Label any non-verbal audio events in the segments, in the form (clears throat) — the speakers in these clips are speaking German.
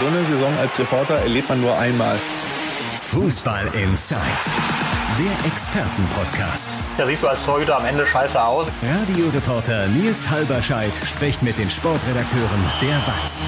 So eine Saison als Reporter erlebt man nur einmal. Fußball Inside, der Expertenpodcast. Da siehst du als Torhüter am Ende scheiße aus. Radioreporter Nils Halberscheid spricht mit den Sportredakteuren der WAZ.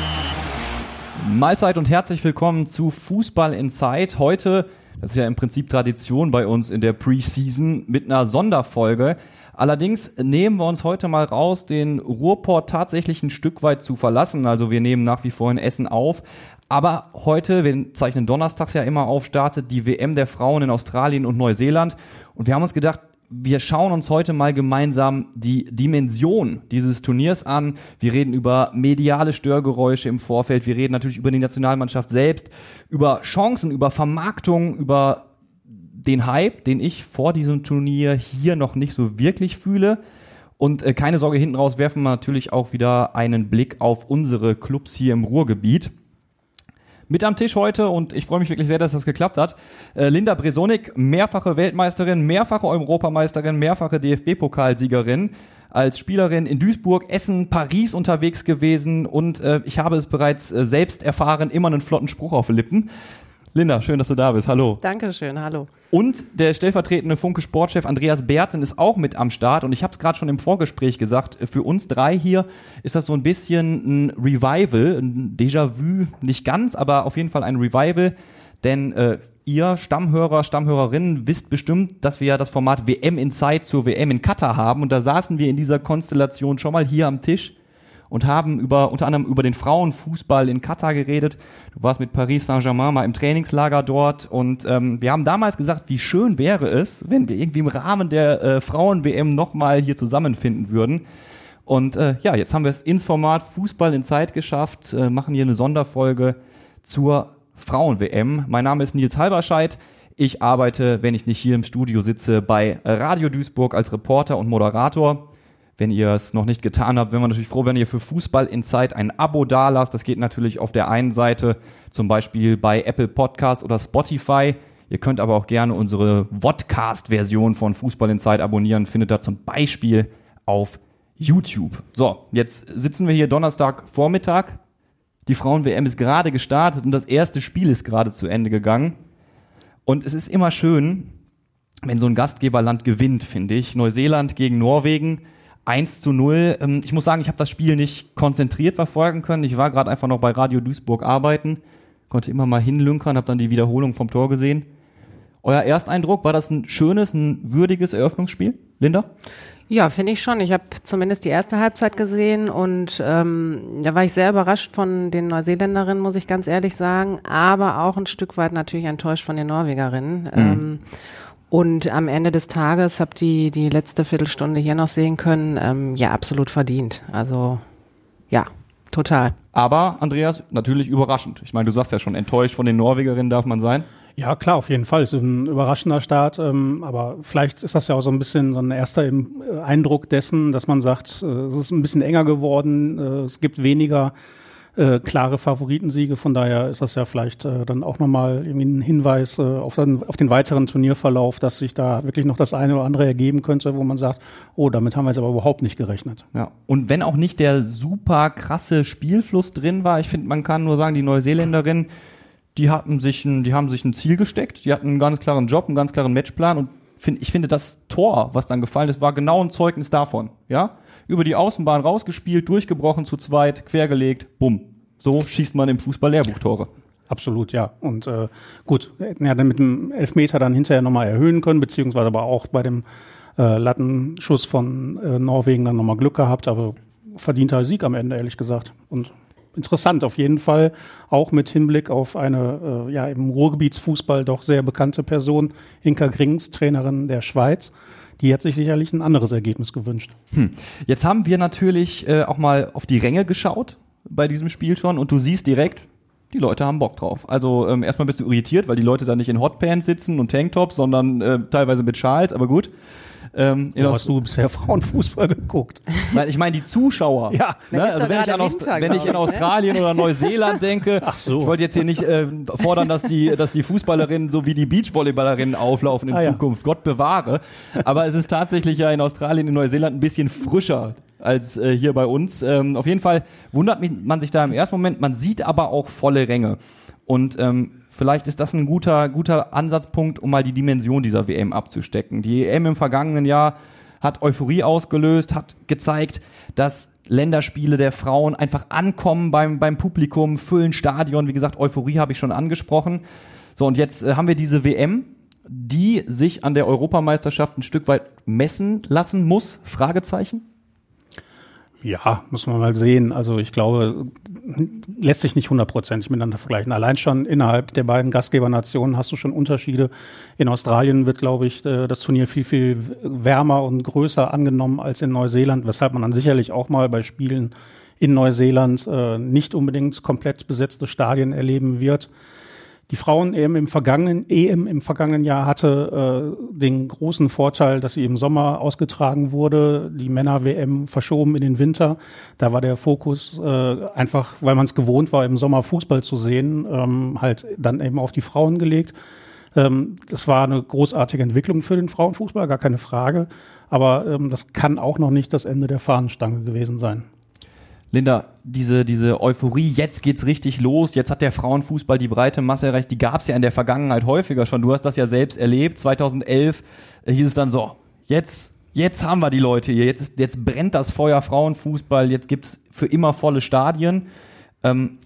Mahlzeit und herzlich willkommen zu Fußball Inside. Heute, das ist ja im Prinzip Tradition bei uns in der Preseason, mit einer Sonderfolge. Allerdings nehmen wir uns heute mal raus, den Ruhrport tatsächlich ein Stück weit zu verlassen. Also wir nehmen nach wie vor in Essen auf. Aber heute, wir zeichnen donnerstags ja immer auf, startet die WM der Frauen in Australien und Neuseeland. Und wir haben uns gedacht, wir schauen uns heute mal gemeinsam die Dimension dieses Turniers an. Wir reden über mediale Störgeräusche im Vorfeld. Wir reden natürlich über die Nationalmannschaft selbst, über Chancen, über Vermarktung, über den Hype, den ich vor diesem Turnier hier noch nicht so wirklich fühle. Und äh, keine Sorge, hinten raus werfen wir natürlich auch wieder einen Blick auf unsere Clubs hier im Ruhrgebiet. Mit am Tisch heute, und ich freue mich wirklich sehr, dass das geklappt hat, äh, Linda Bresonik, mehrfache Weltmeisterin, mehrfache Europameisterin, mehrfache DFB-Pokalsiegerin, als Spielerin in Duisburg, Essen, Paris unterwegs gewesen und äh, ich habe es bereits äh, selbst erfahren, immer einen flotten Spruch auf Lippen. Linda, schön, dass du da bist. Hallo. Dankeschön, hallo. Und der stellvertretende Funke-Sportchef Andreas Berten ist auch mit am Start. Und ich habe es gerade schon im Vorgespräch gesagt, für uns drei hier ist das so ein bisschen ein Revival, ein Déjà-vu, nicht ganz, aber auf jeden Fall ein Revival. Denn äh, ihr Stammhörer, Stammhörerinnen wisst bestimmt, dass wir ja das Format WM in Zeit zur WM in Katar haben. Und da saßen wir in dieser Konstellation schon mal hier am Tisch und haben über unter anderem über den Frauenfußball in Katar geredet. Du warst mit Paris Saint-Germain mal im Trainingslager dort und ähm, wir haben damals gesagt, wie schön wäre es, wenn wir irgendwie im Rahmen der äh, Frauen-WM nochmal hier zusammenfinden würden. Und äh, ja, jetzt haben wir es ins Format Fußball in Zeit geschafft, äh, machen hier eine Sonderfolge zur Frauen-WM. Mein Name ist Nils Halberscheid. Ich arbeite, wenn ich nicht hier im Studio sitze, bei Radio Duisburg als Reporter und Moderator. Wenn ihr es noch nicht getan habt, wären wir natürlich froh, wenn ihr für Fußball in Zeit ein Abo dalasst. Das geht natürlich auf der einen Seite zum Beispiel bei Apple Podcast oder Spotify. Ihr könnt aber auch gerne unsere Vodcast-Version von Fußball in Zeit abonnieren. Findet da zum Beispiel auf YouTube. So, jetzt sitzen wir hier Donnerstag Vormittag. Die Frauen-WM ist gerade gestartet und das erste Spiel ist gerade zu Ende gegangen. Und es ist immer schön, wenn so ein Gastgeberland gewinnt, finde ich. Neuseeland gegen Norwegen 1 zu 0. Ähm, ich muss sagen, ich habe das Spiel nicht konzentriert verfolgen können. Ich war gerade einfach noch bei Radio Duisburg arbeiten, konnte immer mal hinlünkern, habe dann die Wiederholung vom Tor gesehen. Euer Ersteindruck, war das ein schönes, ein würdiges Eröffnungsspiel? Linda? Ja, finde ich schon. Ich habe zumindest die erste Halbzeit gesehen und ähm, da war ich sehr überrascht von den Neuseeländerinnen, muss ich ganz ehrlich sagen, aber auch ein Stück weit natürlich enttäuscht von den Norwegerinnen. Mhm. Ähm, und am Ende des Tages habt ihr die letzte Viertelstunde hier noch sehen können. Ähm, ja, absolut verdient. Also ja, total. Aber Andreas, natürlich überraschend. Ich meine, du sagst ja schon, enttäuscht von den Norwegerinnen darf man sein. Ja, klar, auf jeden Fall. Es ist ein überraschender Start, ähm, aber vielleicht ist das ja auch so ein bisschen so ein erster äh, Eindruck dessen, dass man sagt, äh, es ist ein bisschen enger geworden, äh, es gibt weniger äh, klare Favoritensiege. Von daher ist das ja vielleicht äh, dann auch nochmal irgendwie ein Hinweis äh, auf, den, auf den weiteren Turnierverlauf, dass sich da wirklich noch das eine oder andere ergeben könnte, wo man sagt, oh, damit haben wir jetzt aber überhaupt nicht gerechnet. Ja, und wenn auch nicht der super krasse Spielfluss drin war, ich finde, man kann nur sagen, die Neuseeländerin, die hatten sich ein, die haben sich ein Ziel gesteckt, die hatten einen ganz klaren Job, einen ganz klaren Matchplan und find, ich finde, das Tor, was dann gefallen ist, war genau ein Zeugnis davon. Ja, über die Außenbahn rausgespielt, durchgebrochen zu zweit, quergelegt, bumm. So schießt man im Fußball-Lehrbuch Tore. Absolut, ja. Und äh, gut, hätten ja dann mit dem Elfmeter dann hinterher nochmal erhöhen können, beziehungsweise aber auch bei dem äh, Lattenschuss von äh, Norwegen dann nochmal Glück gehabt, aber verdienter Sieg am Ende, ehrlich gesagt. Und interessant auf jeden Fall, auch mit Hinblick auf eine äh, ja im Ruhrgebietsfußball doch sehr bekannte Person, Inka Grings, Trainerin der Schweiz. Die hat sich sicherlich ein anderes Ergebnis gewünscht. Hm. Jetzt haben wir natürlich äh, auch mal auf die Ränge geschaut bei diesem Spiel schon und du siehst direkt, die Leute haben Bock drauf. Also ähm, erstmal bist du irritiert, weil die Leute da nicht in Hotpants sitzen und Tanktops, sondern äh, teilweise mit Schals, aber gut. Ähm, Wo hast du bisher Frauenfußball geguckt? Nein, ich meine die Zuschauer. Ja. Ne? Also wenn ich, an Aust wenn ich in ne? Australien oder Neuseeland denke, Ach so. ich wollte jetzt hier nicht äh, fordern, dass die, dass die Fußballerinnen so wie die Beachvolleyballerinnen auflaufen in Ah, ja. Zukunft. Gott bewahre. Aber es ist tatsächlich ja in Australien, in Neuseeland ein bisschen frischer als äh, hier bei uns. Ähm, auf jeden Fall wundert mich, man sich da im ersten Moment, man sieht aber auch volle Ränge. Und ähm, vielleicht ist das ein guter, guter Ansatzpunkt, um mal die Dimension dieser WM abzustecken. Die EM im vergangenen Jahr hat Euphorie ausgelöst, hat gezeigt, dass Länderspiele der Frauen einfach ankommen beim, beim Publikum, füllen Stadion. Wie gesagt, Euphorie habe ich schon angesprochen. So, und jetzt äh, haben wir diese WM, die sich an der Europameisterschaft ein Stück weit messen lassen muss? Fragezeichen? Ja, muss man mal sehen. Also ich glaube, lässt sich nicht hundertprozentig miteinander vergleichen. Allein schon innerhalb der beiden Gastgebernationen hast du schon Unterschiede. In Australien wird, glaube ich, äh, das Turnier viel, viel wärmer und größer angenommen als in Neuseeland, weshalb man dann sicherlich auch mal bei Spielen in Neuseeland äh, nicht unbedingt komplett besetzte Stadien erleben wird. Die Frauen-EM im vergangenen, EM im vergangenen Jahr hatte äh, den großen Vorteil, dass sie im Sommer ausgetragen wurde, die Männer-WM verschoben in den Winter. Da war der Fokus äh, einfach, weil man es gewohnt war, im Sommer Fußball zu sehen, ähm, halt dann eben auf die Frauen gelegt. Ähm, das war eine großartige Entwicklung für den Frauenfußball, gar keine Frage. Aber ähm, das kann auch noch nicht das Ende der Fahnenstange gewesen sein. Linda, diese, diese Euphorie, jetzt geht's richtig los, jetzt hat der Frauenfußball die breite Masse erreicht, die gab's ja in der Vergangenheit häufiger schon. Du hast das ja selbst erlebt. 2011 äh, hieß es dann so, jetzt, jetzt haben wir die Leute hier, jetzt, jetzt brennt das Feuer Frauenfußball, jetzt gibt's für immer volle Stadien. Ähm,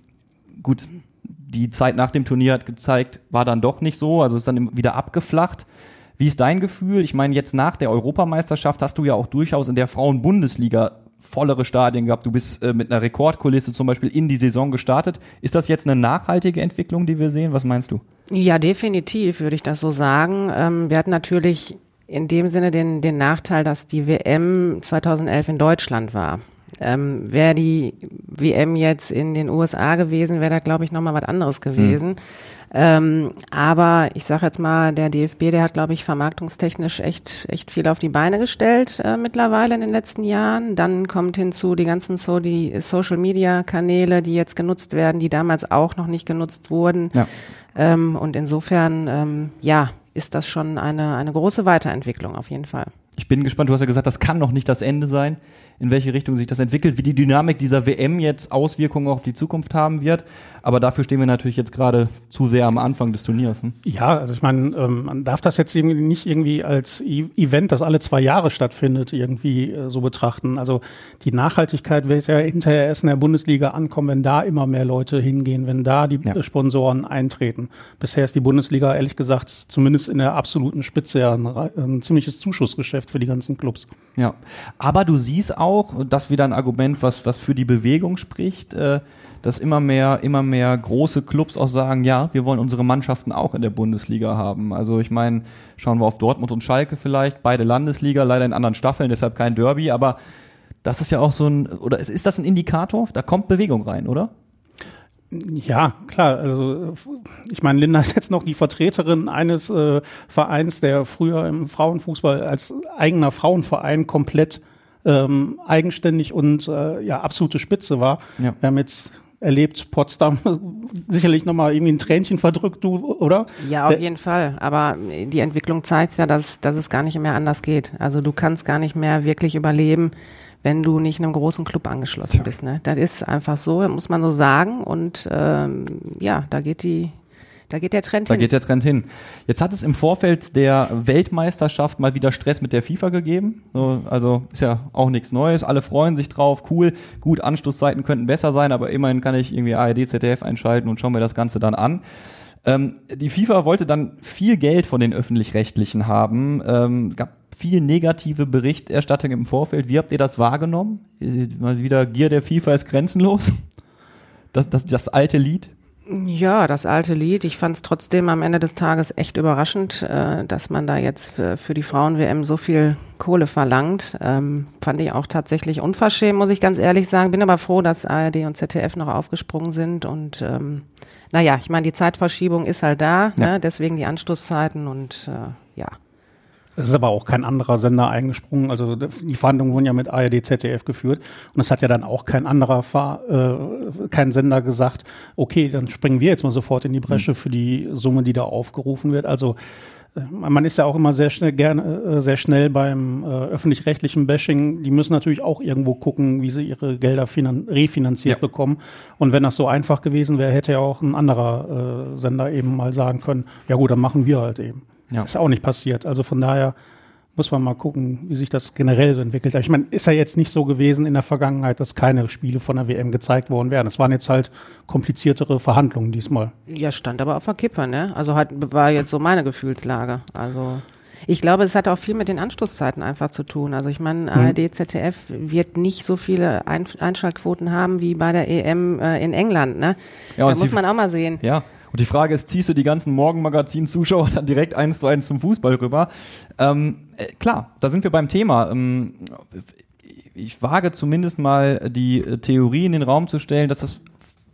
gut, die Zeit nach dem Turnier hat gezeigt, war dann doch nicht so, also ist dann wieder abgeflacht. Wie ist dein Gefühl? Ich meine, jetzt nach der Europameisterschaft hast du ja auch durchaus in der Frauenbundesliga vollere Stadien gehabt. Du bist äh, mit einer Rekordkulisse zum Beispiel in die Saison gestartet. Ist das jetzt eine nachhaltige Entwicklung, die wir sehen? Was meinst du? Ja, definitiv würde ich das so sagen. Ähm, wir hatten natürlich in dem Sinne den, den Nachteil, dass die WM 2011 in Deutschland war. Ähm, wäre die WM jetzt in den USA gewesen, wäre da, glaube ich, nochmal was anderes gewesen. Hm. Ähm, aber ich sage jetzt mal, der DFB, der hat, glaube ich, vermarktungstechnisch echt, echt viel auf die Beine gestellt äh, mittlerweile in den letzten Jahren. Dann kommt hinzu die ganzen so die Social Media Kanäle, die jetzt genutzt werden, die damals auch noch nicht genutzt wurden. Ja. Ähm, und insofern, ähm, ja, ist das schon eine, eine große Weiterentwicklung auf jeden Fall. Ich bin gespannt, du hast ja gesagt, das kann noch nicht das Ende sein in welche Richtung sich das entwickelt, wie die Dynamik dieser WM jetzt Auswirkungen auf die Zukunft haben wird. Aber dafür stehen wir natürlich jetzt gerade zu sehr am Anfang des Turniers. Hm? Ja, also ich meine, ähm, man darf das jetzt irgendwie nicht irgendwie als e Event, das alle zwei Jahre stattfindet, irgendwie äh, so betrachten. Also die Nachhaltigkeit wird ja hinterher erst in der Bundesliga ankommen, wenn da immer mehr Leute hingehen, wenn da die ja. Sponsoren eintreten. Bisher ist die Bundesliga ehrlich gesagt zumindest in der absoluten Spitze ja ein, ein ziemliches Zuschussgeschäft für die ganzen Clubs. Ja, aber du siehst auch, und das wieder ein Argument, was, was für die Bewegung spricht, äh, dass immer mehr, immer mehr große Clubs auch sagen, ja, wir wollen unsere Mannschaften auch in der Bundesliga haben. Also ich meine, schauen wir auf Dortmund und Schalke vielleicht, beide Landesliga, leider in anderen Staffeln, deshalb kein Derby, aber das ist ja auch so ein, oder ist das ein Indikator? Da kommt Bewegung rein, oder? Ja, klar. Also ich meine, Linda ist jetzt noch die Vertreterin eines äh, Vereins, der früher im Frauenfußball als eigener Frauenverein komplett ähm, eigenständig und äh, ja absolute Spitze war. Ja. Wir haben jetzt erlebt, Potsdam (laughs) sicherlich nochmal irgendwie ein Tränchen verdrückt, du, oder? Ja, auf Der, jeden Fall. Aber die Entwicklung zeigt ja, dass, dass es gar nicht mehr anders geht. Also du kannst gar nicht mehr wirklich überleben, wenn du nicht einem großen Club angeschlossen ja. bist. Ne? Das ist einfach so, muss man so sagen. Und ähm, ja, da geht die, da geht der Trend da hin. Da geht der Trend hin. Jetzt hat es im Vorfeld der Weltmeisterschaft mal wieder Stress mit der FIFA gegeben. So, also ist ja auch nichts Neues. Alle freuen sich drauf. Cool. Gut, Anstoßzeiten könnten besser sein, aber immerhin kann ich irgendwie ARD, ZDF einschalten und schauen mir das Ganze dann an. Ähm, die FIFA wollte dann viel Geld von den Öffentlich-Rechtlichen haben. Ähm, gab viel negative Berichterstattung im Vorfeld. Wie habt ihr das wahrgenommen? Mal wieder Gier der FIFA ist grenzenlos. Das, das, das alte Lied. Ja, das alte Lied. Ich fand es trotzdem am Ende des Tages echt überraschend, äh, dass man da jetzt äh, für die Frauen-WM so viel Kohle verlangt. Ähm, fand ich auch tatsächlich unverschämt, muss ich ganz ehrlich sagen. Bin aber froh, dass ARD und ZDF noch aufgesprungen sind. Und ähm, naja, ich meine, die Zeitverschiebung ist halt da, ja. ne? deswegen die Anstoßzeiten und äh, ja. Es ist aber auch kein anderer Sender eingesprungen. Also die Verhandlungen wurden ja mit ARD, ZDF geführt und es hat ja dann auch kein anderer Fahr äh, kein Sender gesagt, okay, dann springen wir jetzt mal sofort in die Bresche für die Summe, die da aufgerufen wird. Also äh, man ist ja auch immer sehr schnell gerne äh, sehr schnell beim äh, öffentlich-rechtlichen Bashing. Die müssen natürlich auch irgendwo gucken, wie sie ihre Gelder finan refinanziert Ja. bekommen. Und wenn das so einfach gewesen wäre, hätte ja auch ein anderer äh, Sender eben mal sagen können, ja gut, dann machen wir halt eben. Ja. Ist auch nicht passiert. Also von daher muss man mal gucken, wie sich das generell so entwickelt. Ich meine, ist ja jetzt nicht so gewesen in der Vergangenheit, dass keine Spiele von der WM gezeigt worden wären. Es waren jetzt halt kompliziertere Verhandlungen diesmal. Ja, stand aber auf der Kippe, ne? Also hat, war jetzt so meine Gefühlslage. Also ich glaube, es hat auch viel mit den Anstoßzeiten einfach zu tun. Also ich meine, ARD, ZDF wird nicht so viele Ein Einschaltquoten haben wie bei der EM äh, in England, ne? Ja, da muss man auch mal sehen. Ja. Und die Frage ist, ziehst du die ganzen Morgenmagazin-Zuschauer (laughs) dann direkt eins zu eins zum Fußball rüber? Ähm, äh, klar, da sind wir beim Thema. Ähm, ich wage zumindest mal die äh, Theorie in den Raum zu stellen, dass das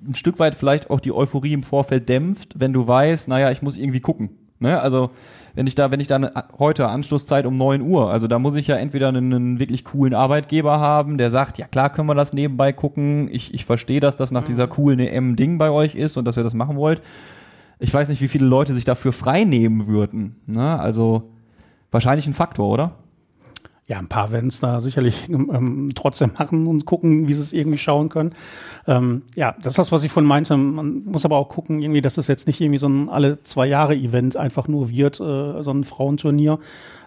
ein Stück weit vielleicht auch die Euphorie im Vorfeld dämpft, wenn du weißt, naja, ich muss irgendwie gucken. Ne? Also wenn ich da, wenn ich da eine, heute Anschlusszeit um 9 Uhr, also da muss ich ja entweder einen, einen wirklich coolen Arbeitgeber haben, der sagt, ja klar können wir das nebenbei gucken, ich, ich verstehe, dass das nach dieser coolen EM-Ding bei euch ist und dass ihr das machen wollt. Ich weiß nicht, wie viele Leute sich dafür frei nehmen würden. Ne? Also wahrscheinlich ein Faktor, oder? Ja, ein paar werden es da sicherlich ähm, trotzdem machen und gucken, wie sie es irgendwie schauen können. Ähm, ja, das ist das, was ich von meinte. Man muss aber auch gucken, irgendwie, dass es jetzt nicht irgendwie so ein alle zwei Jahre Event einfach nur wird, äh, so ein Frauenturnier.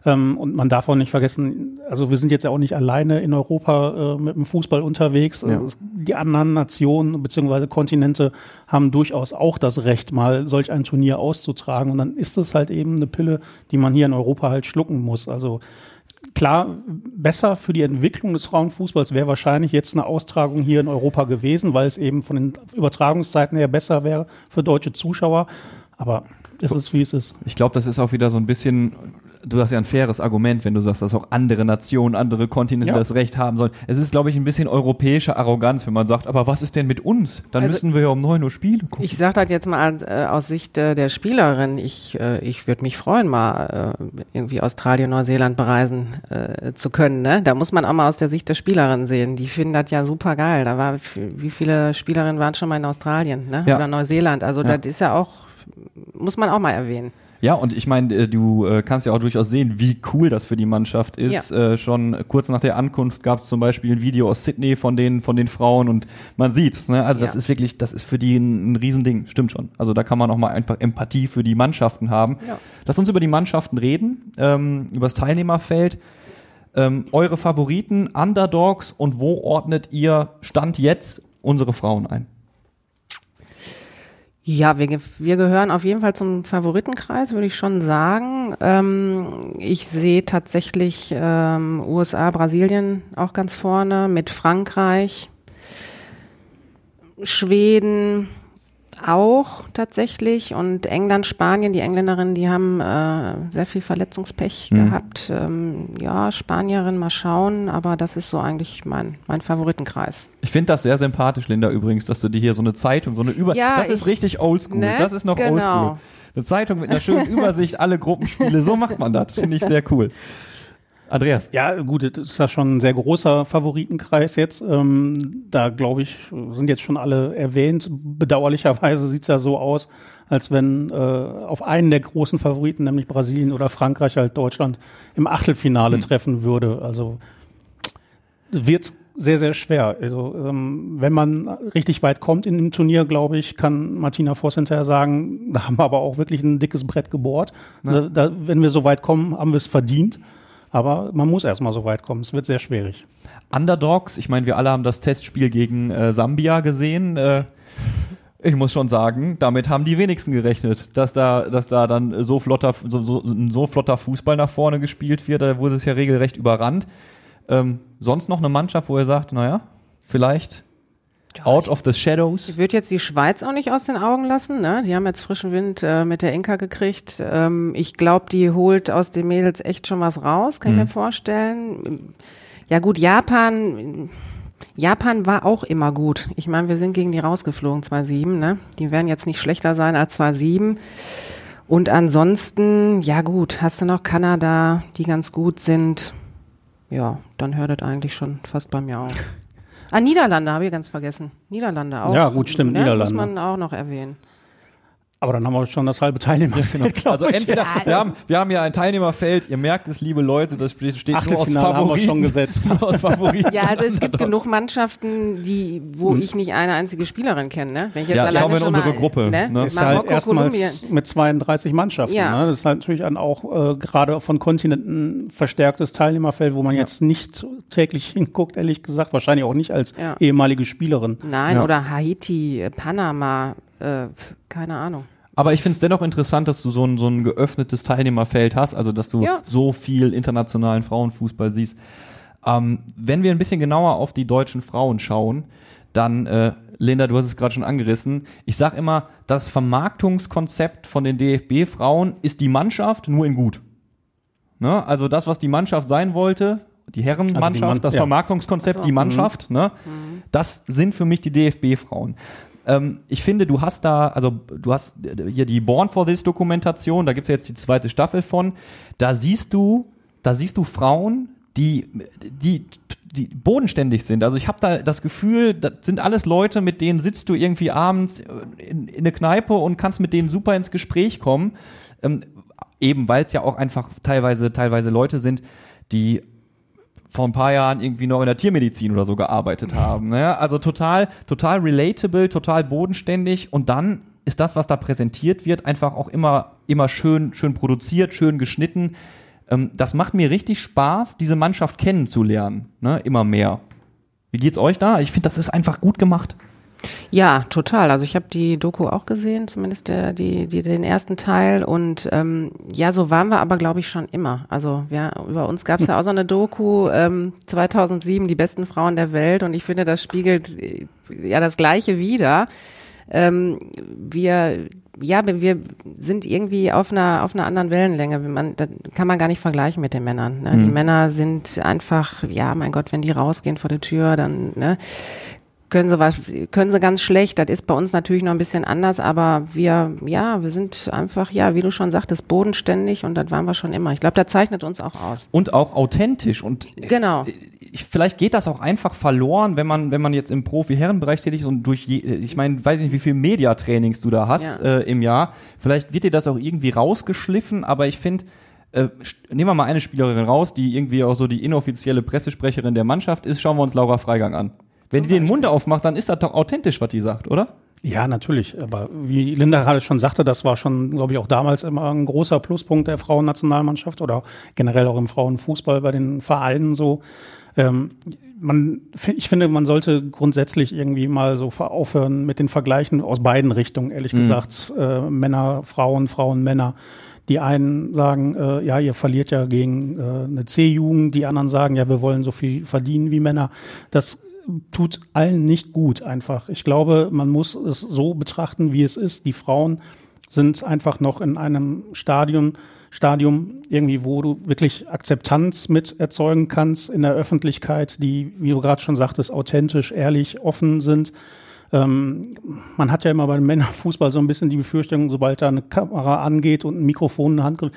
Ähm, und man darf auch nicht vergessen, also wir sind jetzt ja auch nicht alleine in Europa äh, mit dem Fußball unterwegs. Ja. Es- Die anderen Nationen bzw. Kontinente haben durchaus auch das Recht, mal solch ein Turnier auszutragen. Und dann ist es halt eben eine Pille, die man hier in Europa halt schlucken muss. Also klar, besser für die Entwicklung des Frauenfußballs wäre wahrscheinlich jetzt eine Austragung hier in Europa gewesen, weil es eben von den Übertragungszeiten her besser wäre für deutsche Zuschauer. Aber es ist, wie es ist. Ich glaube, das ist auch wieder so ein bisschen, du hast ja ein faires Argument, wenn du sagst, dass auch andere Nationen, andere Kontinente Ja. das Recht haben sollen. Es ist, glaube ich, ein bisschen europäische Arroganz, wenn man sagt, aber was ist denn mit uns? Dann Also- müssen wir ja um 9 Uhr Spiele gucken. Ich sage das jetzt mal äh, aus Sicht äh, der Spielerin. Ich, äh, ich würde mich freuen, mal irgendwie Australien, Neuseeland bereisen zu können. Ne? Da muss man auch mal aus der Sicht der Spielerin sehen. Die finden das ja super geil. Da war, wie viele Spielerinnen waren schon mal in Australien ne? Ja. oder Neuseeland? Also Ja. das ist ja auch, muss man auch mal erwähnen. Ja, und ich meine, äh, du äh, kannst ja auch durchaus sehen, wie cool das für die Mannschaft ist. Äh, schon kurz nach der Ankunft gab es zum Beispiel ein Video aus Sydney von den von den Frauen und man sieht's. Ne? Also das Ja. ist wirklich, das ist für die ein, ein Riesending. Stimmt schon. Also da kann man auch mal einfach Empathie für die Mannschaften haben. Ja. Lass uns über die Mannschaften reden, ähm, über das Teilnehmerfeld. Ähm, eure Favoriten, Underdogs und wo ordnet ihr Stand jetzt unsere Frauen ein? Ja, wir, wir gehören auf jeden Fall zum Favoritenkreis, würde ich schon sagen. Ähm, ich sehe tatsächlich ähm, USA, Brasilien auch ganz vorne, mit Frankreich, Schweden auch tatsächlich und England, Spanien. Die Engländerinnen, die haben äh, sehr viel Verletzungspech gehabt. Ähm, ja, Spanierin, mal schauen, aber das ist so eigentlich mein, mein Favoritenkreis. Ich finde das sehr sympathisch, Linda, übrigens, dass du dir hier so eine Zeitung, so eine Über... Ja, das ist ich- richtig oldschool. ne? Das ist noch Genau. oldschool. Eine Zeitung mit einer schönen (laughs) Übersicht, alle Gruppenspiele, so macht man das. Finde ich sehr cool. Andreas. Ja, gut, das ist ja schon ein sehr großer Favoritenkreis jetzt. Ähm, da glaube ich, sind jetzt schon alle erwähnt. Bedauerlicherweise sieht's ja so aus, als wenn äh, auf einen der großen Favoriten, nämlich Brasilien oder Frankreich, halt Deutschland im Achtelfinale treffen würde. Also wird sehr, sehr schwer. Also ähm, wenn man richtig weit kommt in dem Turnier, glaube ich, kann Martina Voss hinterher sagen, da haben wir aber auch wirklich ein dickes Brett gebohrt. Da, da, wenn wir so weit kommen, haben wir es verdient. Aber man muss erstmal so weit kommen. Es wird sehr schwierig. Underdogs, ich meine, wir alle haben das Testspiel gegen äh, Sambia gesehen. Äh, ich muss schon sagen, damit haben die wenigsten gerechnet, dass da, dass da dann so flotter, so, so, so flotter Fußball nach vorne gespielt wird. Da wurde es ja regelrecht überrannt. Ähm, sonst noch eine Mannschaft, wo ihr sagt, naja, vielleicht out of the shadows. Ich würde jetzt die Schweiz auch nicht aus den Augen lassen. Ne? Die haben jetzt frischen Wind äh, mit der Inka gekriegt. Ähm, ich glaube, die holt aus den Mädels echt schon was raus, kann ich mir vorstellen. Ja gut, Japan. Japan war auch immer gut. Ich meine, wir sind gegen die rausgeflogen, 2-7. Ne? Die werden jetzt nicht schlechter sein als 2-7. Und ansonsten, ja gut, hast du noch Kanada, die ganz gut sind. Ja, dann hört das eigentlich schon fast bei mir auf. Ah, Niederlande habe ich ganz vergessen. Niederlande auch. Ja, gut, stimmt, ne? Niederlande. Muss man auch noch erwähnen. Aber dann haben wir schon das halbe Teilnehmerfeld, (laughs) glaub Also ich. entweder, wir haben, wir haben ja ein Teilnehmerfeld, ihr merkt es, liebe Leute, das steht nur aus Achtelfinale haben wir Favoriten. schon gesetzt. (laughs) Nur aus Favoriten. Ja, also es gibt (laughs) genug Mannschaften, die, wo ich nicht eine einzige Spielerin kenne. Ne? Wenn ich jetzt Ja, alleine schauen wir in schon unsere mal, Gruppe, Ne? ne? ist halt Marokko, Kolumbien. erstmals mit 32 Mannschaften. Ja. Ne? Das ist halt natürlich dann auch äh, gerade von Kontinenten verstärktes Teilnehmerfeld, wo man jetzt nicht täglich hinguckt, ehrlich gesagt. Wahrscheinlich auch nicht als Ja. ehemalige Spielerin. Nein, Ja. oder Haiti, Panama, äh, keine Ahnung. Aber ich finde es dennoch interessant, dass du so ein, so ein geöffnetes Teilnehmerfeld hast, also dass du Ja. so viel internationalen Frauenfußball siehst. Ähm, wenn wir ein bisschen genauer auf die deutschen Frauen schauen, dann, äh, Linda, du hast es gerade schon angerissen, ich sag immer, das Vermarktungskonzept von den DFB-Frauen ist die Mannschaft nur in gut. Ne? Also das, was die Mannschaft sein wollte, die Herrenmannschaft, Also die Mann- das ja. Vermarktungskonzept, Ach so. die Mannschaft, ne? das sind für mich die DFB-Frauen. Ähm, ich finde, du hast da, also du hast hier die Born for This Dokumentation, da gibt's ja jetzt die zweite Staffel von. Da siehst du, da siehst du Frauen, die, die, die bodenständig sind. Also ich habe da das Gefühl, das sind alles Leute, mit denen sitzt du irgendwie abends in, in eine Kneipe und kannst mit denen super ins Gespräch kommen. Ähm, eben weil es ja auch einfach teilweise, teilweise Leute sind, die vor ein paar Jahren irgendwie noch in der Tiermedizin oder so gearbeitet haben. Ne? Also total, total relatable, total bodenständig und dann ist das, was da präsentiert wird, einfach auch immer, immer schön, schön produziert, schön geschnitten. Ähm, das macht mir richtig Spaß, diese Mannschaft kennenzulernen, ne? immer mehr. Wie geht's euch da? Ich finde, das ist einfach gut gemacht. Ja, total. Also ich habe die Doku auch gesehen, zumindest der, die, die, den ersten Teil. Und ähm, ja, so waren wir aber, glaube ich, schon immer. Also ja, über uns gab es ja auch so eine Doku ähm, 2007, die besten Frauen der Welt. Und ich finde, das spiegelt äh, ja das Gleiche wieder. Ähm, wir ja, wir- sind irgendwie auf einer auf einer anderen Wellenlänge. Man, das kann man gar nicht vergleichen mit den Männern. Ne? Die Männer sind einfach, ja, mein Gott, wenn die rausgehen vor der Tür, dann ne, können sie was, können sie ganz schlecht. Das ist bei uns natürlich noch ein bisschen anders, aber wir, ja, wir sind einfach, ja, wie du schon sagtest, bodenständig und das waren wir schon immer. Ich glaube, das zeichnet uns auch aus. Und auch authentisch und Genau. ich, vielleicht geht das auch einfach verloren, wenn man, wenn man jetzt im Profi-Herrenbereich tätig ist und durch, je, ich meine, weiß nicht, wie viel Mediatrainings du da hast Ja. äh, im Jahr. Vielleicht wird dir das auch irgendwie rausgeschliffen, aber ich finde, äh, nehmen wir mal eine Spielerin raus, die irgendwie auch so die inoffizielle Pressesprecherin der Mannschaft ist, schauen wir uns Laura Freigang an. Wenn die den Mund aufmacht, dann ist das doch authentisch, was die sagt, oder? Ja, natürlich. Aber wie Linda gerade schon sagte, das war schon, glaube ich, auch damals immer ein großer Pluspunkt der Frauennationalmannschaft oder generell auch im Frauenfußball bei den Vereinen so. Ähm, man, ich finde, man sollte grundsätzlich irgendwie mal so aufhören mit den Vergleichen aus beiden Richtungen, ehrlich gesagt. Äh, Männer, Frauen, Frauen, Männer. Die einen sagen, äh, ja, ihr verliert ja gegen äh, eine C-Jugend, die anderen sagen, ja, wir wollen so viel verdienen wie Männer. Das tut allen nicht gut einfach. Ich glaube, man muss es so betrachten, wie es ist. Die Frauen sind einfach noch in einem Stadium, Stadium irgendwie, wo du wirklich Akzeptanz mit erzeugen kannst in der Öffentlichkeit, die, wie du gerade schon sagtest, authentisch, ehrlich, offen sind. Ähm, man hat ja immer beim Männerfußball so ein bisschen die Befürchtung, sobald da eine Kamera angeht und ein Mikrofon in der Hand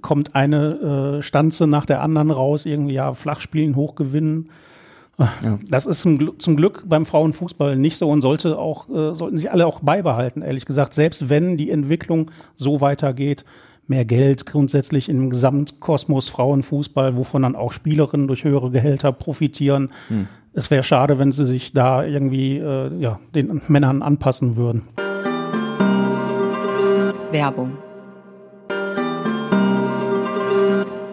kommt eine äh, Stanze nach der anderen raus, irgendwie ja Flachspielen Das ist zum, zum Glück beim Frauenfußball nicht so und sollte auch, äh, sollten sie alle auch beibehalten, ehrlich gesagt. Selbst wenn die Entwicklung so weitergeht, mehr Geld grundsätzlich im Gesamtkosmos Frauenfußball, wovon dann auch Spielerinnen durch höhere Gehälter profitieren. Es wäre schade, wenn sie sich da irgendwie äh, ja, den Männern anpassen würden. Werbung.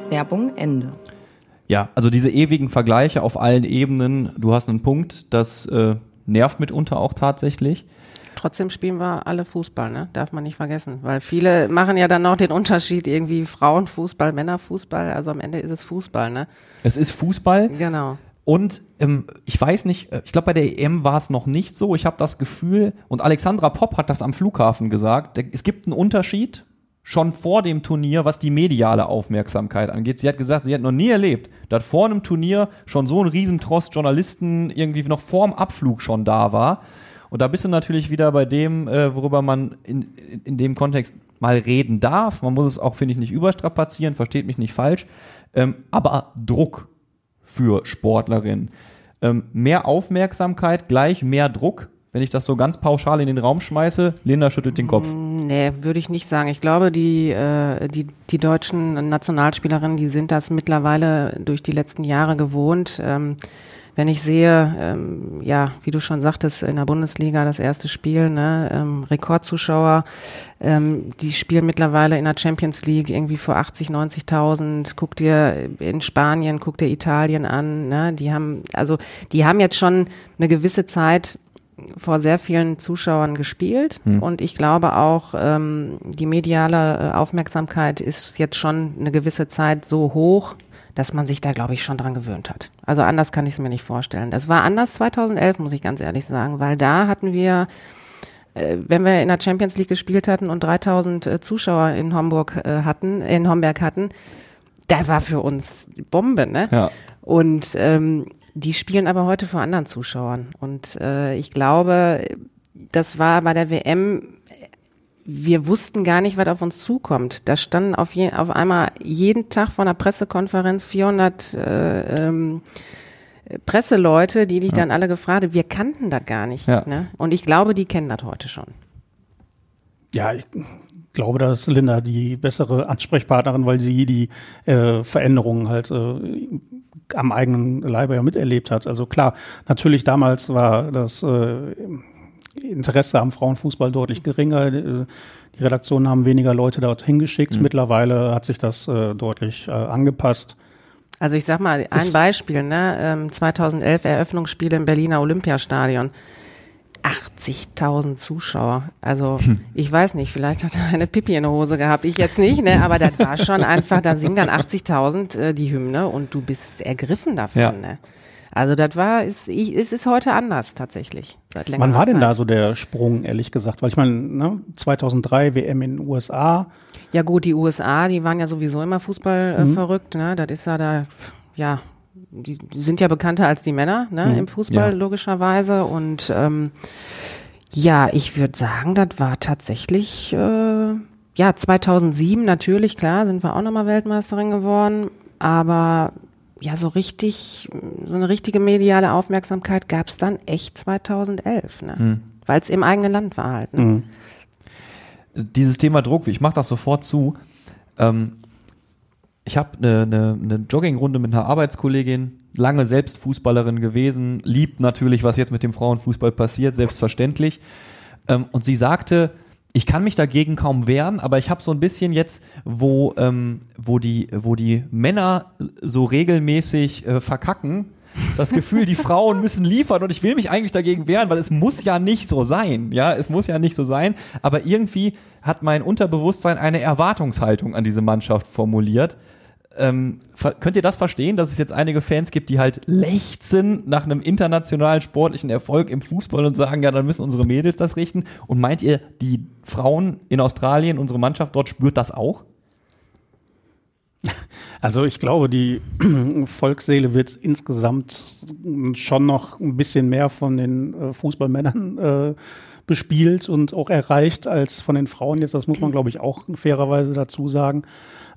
Werbung Ende. Ja, also diese ewigen Vergleiche auf allen Ebenen, du hast einen Punkt, das äh, nervt mitunter auch tatsächlich. Trotzdem spielen wir alle Fußball, ne? Darf man nicht vergessen. Weil viele machen ja dann noch den Unterschied irgendwie Frauenfußball, Männerfußball. Also am Ende ist es Fußball, ne? Es ist Fußball Genau. und ähm, ich weiß nicht, äh, ich glaube bei der EM war es noch nicht so. Ich habe das Gefühl, und Alexandra Popp hat das am Flughafen gesagt, es gibt einen Unterschied schon vor dem Turnier, was die mediale Aufmerksamkeit angeht. Sie hat gesagt, sie hat noch nie erlebt, dass vor einem Turnier schon so ein Riesentrost Journalisten irgendwie noch vorm Abflug schon da war. Und da bist du natürlich wieder bei dem, äh, worüber man in, in, in dem Kontext mal reden darf. Man muss es auch, finde ich, nicht überstrapazieren, versteht mich nicht falsch. Ähm, aber Druck für Sportlerinnen. Ähm, mehr Aufmerksamkeit gleich mehr Druck. Wenn ich das so ganz pauschal in den Raum schmeiße, Linda schüttelt den Kopf. Nee, würde ich nicht sagen. Ich glaube, die, äh, die, die deutschen Nationalspielerinnen, die sind das mittlerweile durch die letzten Jahre gewohnt. Ähm, wenn ich sehe, ähm, ja, wie du schon sagtest, in der Bundesliga das erste Spiel, ne, ähm, Rekordzuschauer, ähm, die spielen mittlerweile in der Champions League irgendwie vor 80, 90.000. Guck dir in Spanien, guck dir Italien an, ne, die haben, also die haben jetzt schon eine gewisse Zeit vor sehr vielen Zuschauern gespielt Hm. und ich glaube auch, ähm, die mediale äh, Aufmerksamkeit ist jetzt schon eine gewisse Zeit so hoch, dass man sich da, glaube ich, schon dran gewöhnt hat. Also anders kann ich es mir nicht vorstellen. Das war anders 2011, muss ich ganz ehrlich sagen, weil da hatten wir, äh, wenn wir in der Champions League gespielt hatten und 3000 äh, Zuschauer in Hamburg äh, hatten, in Homberg hatten, da war für uns Bombe, ne? Ja. Und ähm, die spielen aber heute vor anderen Zuschauern. Und äh, ich glaube, das war bei der WM, wir wussten gar nicht, was auf uns zukommt. Da standen auf, je, auf einmal jeden Tag vor einer Pressekonferenz 400 äh, ähm, Presseleute, die dich dann alle gefragt haben. Wir kannten das gar nicht. Ja. Ne? Und ich glaube, die kennen das heute schon. Ja, ich glaube, da ist Linda die bessere Ansprechpartnerin, weil sie die äh, Veränderungen halt äh, am eigenen Leibe ja miterlebt hat. Also klar, natürlich damals war das äh, Interesse am Frauenfußball deutlich geringer. Äh, Die Redaktionen haben weniger Leute dorthin geschickt. Mittlerweile hat sich das äh, deutlich äh, angepasst. Also ich sag mal ein Beispiel, ne? Ähm, 2011 Eröffnungsspiele im Berliner Olympiastadion. 80.000 Zuschauer. Also ich weiß nicht, vielleicht hat er eine Pipi in der Hose gehabt, ich jetzt nicht, ne? Aber das war schon einfach, da singen dann 80.000 äh, die Hymne und du bist ergriffen davon, Ja. ne? Also das war, ist, ich, es ist heute anders tatsächlich. Seit Wann war denn Zeit. da so der Sprung, ehrlich gesagt? Weil ich meine, ne, 2003 WM in den USA, Ja gut, die USA, die waren ja sowieso immer Fußball äh, verrückt, ne? Das ist ja da, ja, die sind ja bekannter als die Männer, ne? Im Fußball Ja. logischerweise. Und ähm, ja, ich würde sagen, das war tatsächlich, äh, ja, 2007 natürlich, klar, sind wir auch nochmal Weltmeisterin geworden, aber ja, so richtig, so eine richtige mediale Aufmerksamkeit gab's dann echt 2011, ne? Weil es im eigenen Land war halt. Ne? dieses Thema Druck, ich mache das sofort zu. Ähm, ich habe eine ne, ne Joggingrunde mit einer Arbeitskollegin, lange selbst Fußballerin gewesen, liebt natürlich, was jetzt mit dem Frauenfußball passiert, selbstverständlich. Ähm, und sie sagte, ich kann mich dagegen kaum wehren, aber ich habe so ein bisschen jetzt, wo, ähm, wo, die, wo die Männer so regelmäßig äh, verkacken, das Gefühl, die Frauen müssen liefern und ich will mich eigentlich dagegen wehren, weil es muss ja nicht so sein. Ja, es muss ja nicht so sein. Aber irgendwie hat mein Unterbewusstsein eine Erwartungshaltung an diese Mannschaft formuliert. Ähm, könnt ihr das verstehen, dass es jetzt einige Fans gibt, die halt lechzen nach einem internationalen sportlichen Erfolg im Fußball und sagen, ja, dann müssen unsere Mädels das richten? Und meint ihr, die Frauen in Australien, unsere Mannschaft dort spürt das auch? Also ich glaube, die (clears throat) Volksseele wird insgesamt schon noch ein bisschen mehr von den äh, Fußballmännern äh, bespielt und auch erreicht als von den Frauen jetzt. Das muss man, glaube ich, auch fairerweise dazu sagen.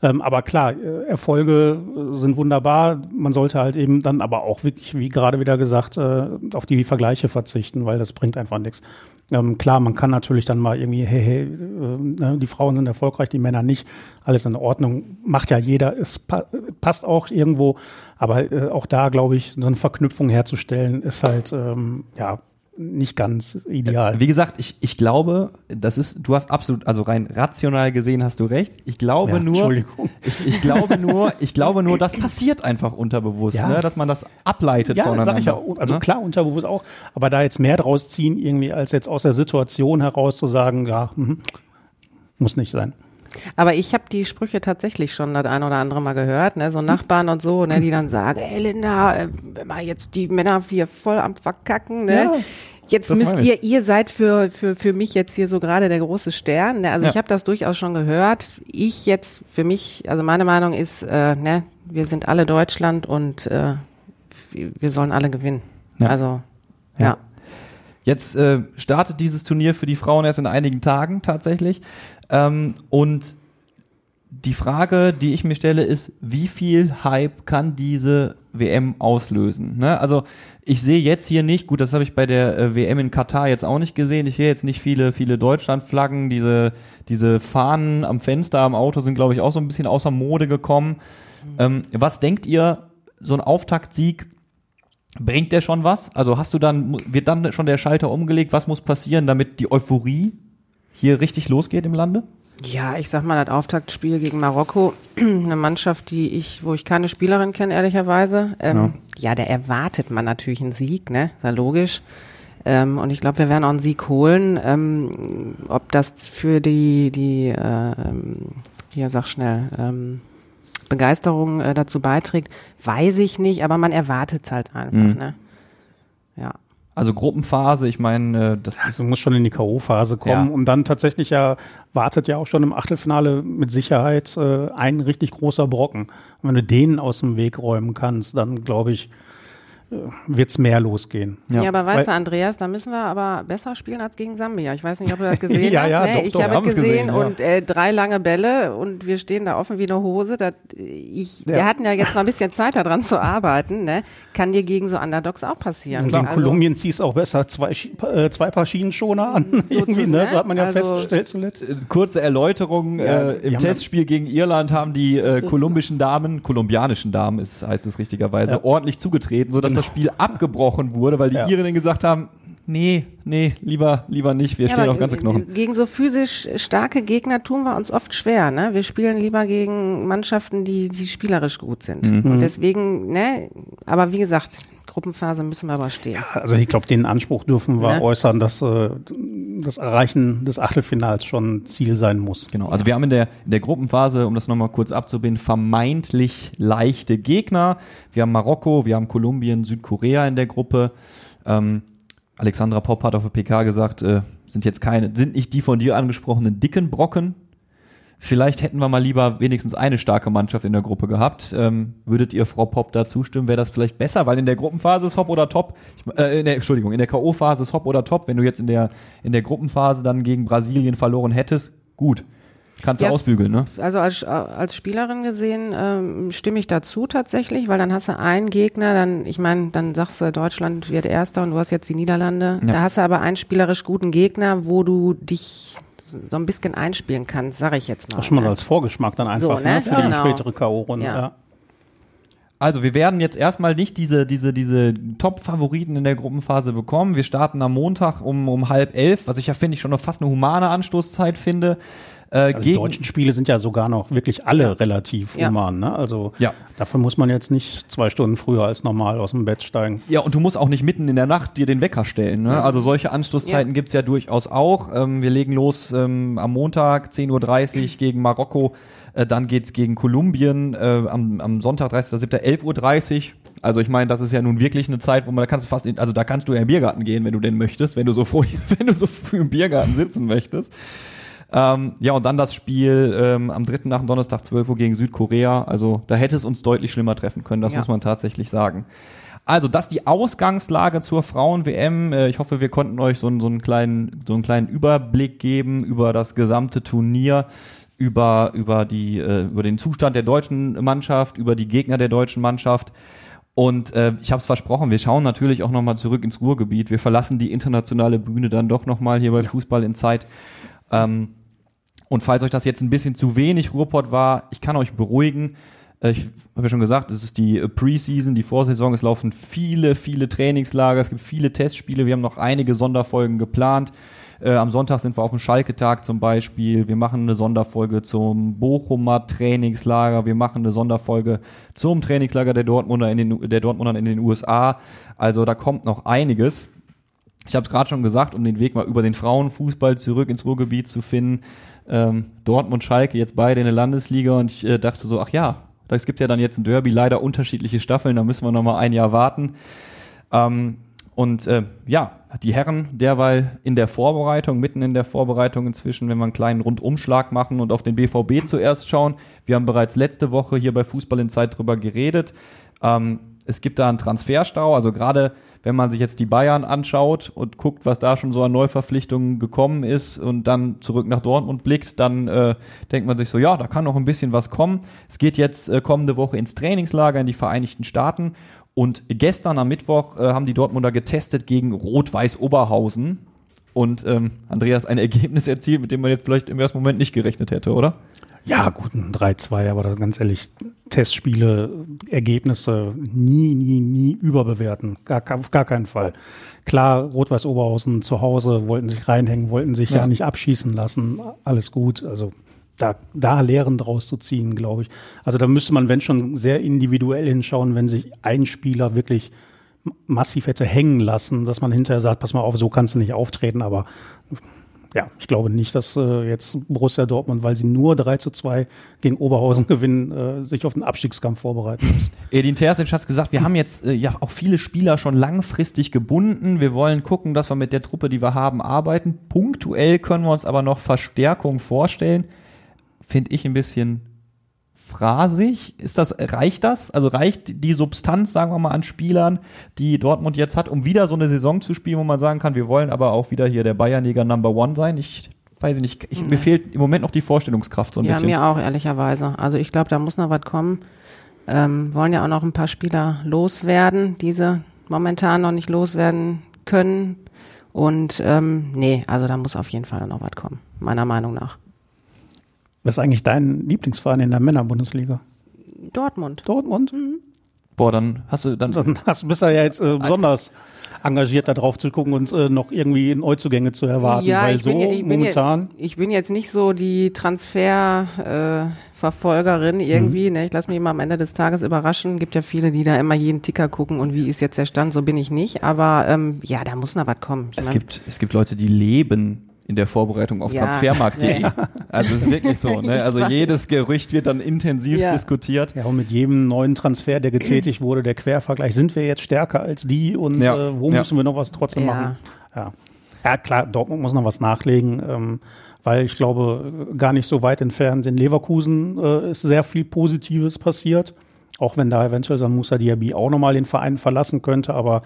Ähm, aber klar, äh, Erfolge äh, sind wunderbar. Man sollte halt eben dann aber auch wirklich, wie gerade wieder gesagt, äh, auf die Vergleiche verzichten, weil das bringt einfach nichts. Ähm, klar, man kann natürlich dann mal irgendwie, hey, hey, äh, ne, die Frauen sind erfolgreich, die Männer nicht. Alles in Ordnung, macht ja jeder. Es pa passt auch irgendwo, aber äh, auch da glaube ich, so eine Verknüpfung herzustellen, ist halt ähm, ja nicht ganz ideal. Wie gesagt, ich, ich glaube, das ist, du hast absolut, also rein rational gesehen hast du recht. Ich glaube Ja, nur, ich, ich glaube nur, (laughs) ich glaube nur, das passiert einfach unterbewusst, Ja. ne? dass man das ableitet Ja, voneinander. sag ich ja. Also ne? klar, unterbewusst auch. Aber da jetzt mehr draus ziehen, irgendwie, als jetzt aus der Situation heraus zu sagen, ja, mhm, muss nicht sein. Aber ich habe die Sprüche tatsächlich schon das ein oder andere Mal gehört, ne, so Nachbarn und so, ne, die dann sagen, ey Linda, äh, wenn mal jetzt die Männer hier voll am Verkacken, ne? Ja, Jetzt müsst ihr, ihr seid für, für, für mich jetzt hier so gerade der große Stern. Ne? Also Ja. ich habe das durchaus schon gehört. Ich jetzt für mich, also meine Meinung ist, äh, ne, wir sind alle Deutschland und äh, wir sollen alle gewinnen. Ja. Also Ja. ja. Jetzt äh, startet dieses Turnier für die Frauen erst in einigen Tagen tatsächlich. Ähm, und die Frage, die ich mir stelle, ist, wie viel Hype kann diese WM auslösen? Ne? Also ich sehe jetzt hier nicht, gut, das habe ich bei der äh, WM in Katar jetzt auch nicht gesehen, ich sehe jetzt nicht viele, viele Deutschlandflaggen, diese, diese Fahnen am Fenster am Auto sind, glaube ich, auch so ein bisschen außer Mode gekommen. Ähm, was denkt ihr, so ein Auftaktsieg, bringt der schon was? Also hast du dann, wird dann schon der Schalter umgelegt, was muss passieren, damit die Euphorie hier richtig losgeht im Lande? Ja, ich sag mal, das Auftaktspiel gegen Marokko, (clears throat) eine Mannschaft, die ich, wo ich keine Spielerin kenne, ehrlicherweise. Ähm, ja. da erwartet man natürlich einen Sieg, ne? Ist ja logisch. Ähm, und ich glaube, wir werden auch einen Sieg holen. Ähm, ob das für die, die, ähm, hier sag schnell, ähm, Begeisterung äh, dazu beiträgt, weiß ich nicht, aber man erwartet es halt einfach, Mhm. ne? Ja. Also Gruppenphase, ich meine, äh, das ist Also muss schon in die K.O.-Phase kommen Ja. und dann tatsächlich ja wartet ja auch schon im Achtelfinale mit Sicherheit äh, ein richtig großer Brocken. Und wenn du den aus dem Weg räumen kannst, dann glaube ich, äh, wird's mehr losgehen. Ja. Ja, aber weißt Weil- du, Andreas, da müssen wir aber besser spielen als gegen Sambia. Ich weiß nicht, ob du das (laughs) gesehen Ja, hast. ja, ne? doch, ich doch, habe es gesehen, gesehen, ja. und äh, drei lange Bälle und wir stehen da offen wie eine Hose. Das, ich, Wir hatten ja jetzt noch ein bisschen Zeit daran zu arbeiten. Ne? Kann dir gegen so Underdogs auch passieren. Und gegen Also- Kolumbien ziehst auch besser zwei, äh, zwei Paar Schienenschoner an. (laughs) (laughs) zu- ne? ne? So hat man ja Also- festgestellt zuletzt. Äh, kurze Erläuterung. Ja, äh, Im Testspiel gegen Irland haben die äh, kolumbischen Damen, kolumbianischen Damen ist, heißt es richtigerweise, Ja. ordentlich zugetreten, sodass das Spiel abgebrochen wurde, weil die Ja. Irinnen gesagt haben, nee, nee, lieber, lieber nicht, wir Ja, stehen auf ganze Knochen. Gegen so physisch starke Gegner tun wir uns oft schwer. Ne? Wir spielen lieber gegen Mannschaften, die, die spielerisch gut sind. Mhm. Und deswegen, ne, aber wie gesagt, Gruppenphase müssen wir aber stehen. Also ich glaube, den Anspruch dürfen wir Ne? äußern, dass äh, das Erreichen des Achtelfinals schon Ziel sein muss. Genau, also wir haben in der, in der Gruppenphase, um das nochmal kurz abzubinden, vermeintlich leichte Gegner. Wir haben Marokko, wir haben Kolumbien, Südkorea in der Gruppe. Ähm, Alexandra Popp hat auf der PK gesagt, äh, sind jetzt keine, sind nicht die von dir angesprochenen dicken Brocken. Vielleicht hätten wir mal lieber wenigstens eine starke Mannschaft in der Gruppe gehabt. Ähm, würdet ihr Frau Popp da zustimmen? Wäre das vielleicht besser? Weil in der Gruppenphase ist Hop oder Top. Ich, äh, in der, Entschuldigung, in der K.O.-Phase ist Hop oder Top. Wenn du jetzt in der, in der Gruppenphase dann gegen Brasilien verloren hättest, gut. Kannst du Ja, ausbügeln, ne? Also als, als Spielerin gesehen ähm, stimme ich dazu tatsächlich, weil dann hast du einen Gegner, dann, ich meine, dann sagst du, Deutschland wird Erster und du hast jetzt die Niederlande. Ja. Da hast du aber einen spielerisch guten Gegner, wo du dich so ein bisschen einspielen kannst, sage ich jetzt mal. Auch schon mal ne? als Vorgeschmack dann einfach So, ne? ne? für Ja, die genau. spätere K.O.-Runde. Ja. Ja. Also wir werden jetzt erstmal nicht diese, diese, diese Top-Favoriten in der Gruppenphase bekommen. Wir starten am Montag um, um halb elf, was ich ja finde ich schon noch fast eine humane Anstoßzeit finde. Äh, Also die deutschen Spiele sind ja sogar noch wirklich alle relativ Ja. human. Ne? Also Ja. dafür muss man jetzt nicht zwei Stunden früher als normal aus dem Bett steigen. Ja, und du musst auch nicht mitten in der Nacht dir den Wecker stellen. Ne? Also solche Anstoßzeiten Ja. gibt's ja durchaus auch. Ähm, wir legen los ähm, am Montag 10.30 Uhr gegen Marokko. Äh, dann geht's gegen Kolumbien äh, am, am Sonntag 30.07. 11.30 Uhr. Also ich meine, das ist ja nun wirklich eine Zeit, wo man da kannst du fast, in, also da kannst du ja im Biergarten gehen, wenn du denn möchtest, wenn du so (laughs) früh, wenn du so früh im Biergarten sitzen möchtest. Ähm, ja, und dann das Spiel ähm, am dritten nach dem Donnerstag 12 Uhr gegen Südkorea. Also da hätte es uns deutlich schlimmer treffen können, das Ja. muss man tatsächlich sagen. Also, das die Ausgangslage zur Frauen-WM. Äh, Ich hoffe, wir konnten euch so, einen- so, einen kleinen, so einen kleinen Überblick geben über das gesamte Turnier, über, über, die, äh, über den Zustand der deutschen Mannschaft, über die Gegner der deutschen Mannschaft. Und äh, ich habe es versprochen, wir schauen natürlich auch nochmal zurück ins Ruhrgebiet. Wir verlassen die internationale Bühne dann doch nochmal hier bei Fußball in Zeit. Ähm, und falls euch das jetzt ein bisschen zu wenig Ruhrpott war, ich kann euch beruhigen. Äh, Ich habe ja schon gesagt, es ist die äh, Preseason, die Vorsaison. Es laufen viele, viele Trainingslager. Es gibt viele Testspiele. Wir haben noch einige Sonderfolgen geplant. Äh, am Sonntag sind wir auf dem Schalke-Tag zum Beispiel. Wir machen eine Sonderfolge zum Bochumer Trainingslager. Wir machen eine Sonderfolge zum Trainingslager der Dortmunder in den, der Dortmunder in den USA. Also da kommt noch einiges. Ich habe es gerade schon gesagt, um den Weg mal über den Frauenfußball zurück ins Ruhrgebiet zu finden. Ähm, Dortmund, Schalke, jetzt beide in der Landesliga und ich äh, dachte so, ach ja, es gibt ja dann jetzt ein Derby, leider unterschiedliche Staffeln, da müssen wir noch mal ein Jahr warten. Ähm, und äh, ja, die Herren derweil in der Vorbereitung, mitten in der Vorbereitung inzwischen, wenn wir einen kleinen Rundumschlag machen und auf den BVB zuerst schauen. Wir haben bereits letzte Woche hier bei Fußball in Zeit drüber geredet. Ähm, es gibt da einen Transferstau, also gerade wenn man sich jetzt die Bayern anschaut und guckt, was da schon so an Neuverpflichtungen gekommen ist und dann zurück nach Dortmund blickt, dann äh, denkt man sich so, ja, da kann noch ein bisschen was kommen. Es geht jetzt äh, kommende Woche ins Trainingslager in die Vereinigten Staaten und gestern am Mittwoch äh, haben die Dortmunder getestet gegen Rot-Weiß Oberhausen und ähm, Andreas ein Ergebnis erzielt, mit dem man jetzt vielleicht im ersten Moment nicht gerechnet hätte, oder? Ja, gut, ein 3-2, aber ganz ehrlich, Testspiele, Ergebnisse nie, nie, nie überbewerten. Gar, auf gar keinen Fall. Klar, Rot-Weiß Oberhausen zu Hause wollten sich reinhängen, wollten sich ja. ja nicht abschießen lassen. Alles gut. Also da, da Lehren draus zu ziehen, glaube ich. Also da müsste man, wenn schon, sehr individuell hinschauen, wenn sich ein Spieler wirklich massiv hätte hängen lassen, dass man hinterher sagt, pass mal auf, so kannst du nicht auftreten, aber ja, ich glaube nicht, dass äh, jetzt Borussia Dortmund, weil sie nur 3 zu 2 gegen Oberhausen (laughs) gewinnen, äh, sich auf den Abstiegskampf vorbereiten muss. Edin Terzic hat gesagt, wir haben jetzt äh, ja auch viele Spieler schon langfristig gebunden. Wir wollen gucken, dass wir mit der Truppe, die wir haben, arbeiten. Punktuell können wir uns aber noch Verstärkung vorstellen. Finde ich ein bisschen phrasig? Ist das, reicht das? Also reicht die Substanz, sagen wir mal, an Spielern, die Dortmund jetzt hat, um wieder so eine Saison zu spielen, wo man sagen kann, wir wollen aber auch wieder hier der Bayernjäger Number One sein? Ich weiß nicht, ich, mir fehlt im Moment noch die Vorstellungskraft so ein ja, bisschen. Ja, mir auch, ehrlicherweise. Also ich glaube, da muss noch was kommen. Ähm, wollen ja auch noch ein paar Spieler loswerden, diese momentan noch nicht loswerden können. Und ähm, nee, also da muss auf jeden Fall noch was kommen, meiner Meinung nach. Was ist eigentlich dein Lieblingsverein in der Männerbundesliga? Dortmund. Dortmund? Mhm. Boah, dann hast du dann. (laughs) Dann hast, bist du ja jetzt äh, besonders engagiert da drauf zu gucken und äh, noch irgendwie Neuzugänge zu erwarten, ja, weil ich so bin, ich momentan. Bin, ich bin jetzt nicht so die Transferverfolgerin äh, irgendwie. Mhm. Ne? Ich lasse mich immer am Ende des Tages überraschen. Gibt ja viele, die da immer jeden Ticker gucken und wie ist jetzt der Stand. So bin ich nicht. Aber ähm, ja, da muss noch was kommen. Ich es mein, gibt es gibt Leute, die leben in der Vorbereitung auf ja. transfermarkt.de. Ja. Also es ist wirklich so. Ne? (laughs) Also jedes Gerücht wird dann intensiv ja. diskutiert. Ja, und mit jedem neuen Transfer, der getätigt wurde, der Quervergleich, sind wir jetzt stärker als die und ja. äh, wo müssen wir noch was trotzdem machen? Ja. ja, klar, Dortmund muss noch was nachlegen. Ähm, weil ich glaube, gar nicht so weit entfernt in Leverkusen äh, ist sehr viel Positives passiert. Auch wenn da eventuell ein Musa Diaby auch nochmal den Verein verlassen könnte, aber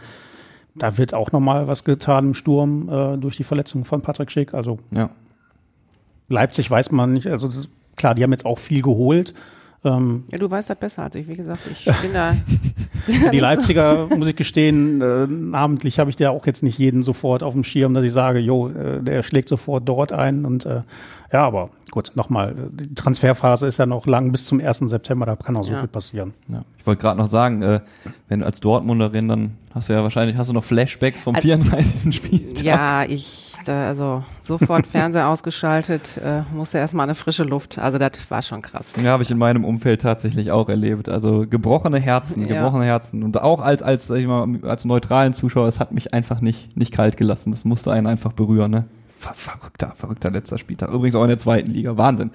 da wird auch nochmal was getan im Sturm äh, durch die Verletzung von Patrick Schick. Also ja. Leipzig weiß man nicht. Also ist, klar, die haben jetzt auch viel geholt. Ähm, ja, du weißt das besser als ich. Wie gesagt, ich (laughs) bin da. die (laughs) Leipziger, muss ich gestehen, äh, namentlich habe ich da auch jetzt nicht jeden sofort auf dem Schirm, dass ich sage, jo, äh, der schlägt sofort dort ein und äh, ja, aber gut, nochmal, die Transferphase ist ja noch lang bis zum 1. September, da kann auch so ja. viel passieren. Ja. Ich wollte gerade noch sagen, äh, wenn du als Dortmunderin, dann hast du ja wahrscheinlich, hast du noch Flashbacks vom 34. Spiel. Ja, ich, da, also sofort (laughs) Fernseher ausgeschaltet, äh, musste erstmal eine frische Luft. Also das war schon krass. Ja, habe ich in meinem Umfeld tatsächlich auch erlebt. Also gebrochene Herzen, ja. gebrochene Herzen. Und auch als, als, sag ich mal, als neutralen Zuschauer, es hat mich einfach nicht, nicht kalt gelassen. Das musste einen einfach berühren, ne? Ver verrückter, verrückter letzter Spieltag. Übrigens auch in der zweiten Liga. Wahnsinn.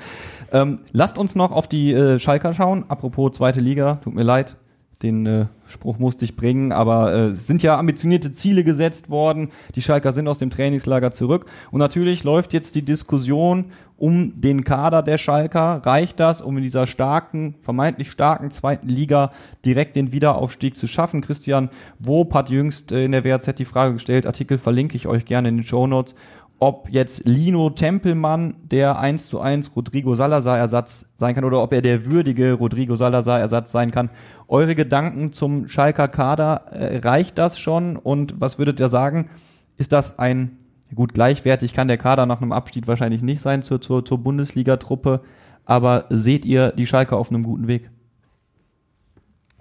Ähm, lasst uns noch auf die äh, Schalker schauen. Apropos zweite Liga, tut mir leid. Den äh, Spruch musste ich bringen, aber äh, es sind ja ambitionierte Ziele gesetzt worden. Die Schalker sind aus dem Trainingslager zurück. Und natürlich läuft jetzt die Diskussion um den Kader der Schalker. Reicht das, um in dieser starken, vermeintlich starken zweiten Liga direkt den Wiederaufstieg zu schaffen? Christian Wob hat jüngst äh, in der WAZ die Frage gestellt. Artikel verlinke ich euch gerne in den Show Notes ob jetzt Lino Tempelmann der 1 zu 1 Rodrigo Salazar Ersatz sein kann oder ob er der würdige Rodrigo Salazar Ersatz sein kann. Eure Gedanken zum Schalker Kader, äh, reicht das schon? Und was würdet ihr sagen? Ist das ein, gut, gleichwertig kann der Kader nach einem Abstieg wahrscheinlich nicht sein zur, zur, zur Bundesliga-Truppe, aber seht ihr die Schalker auf einem guten Weg?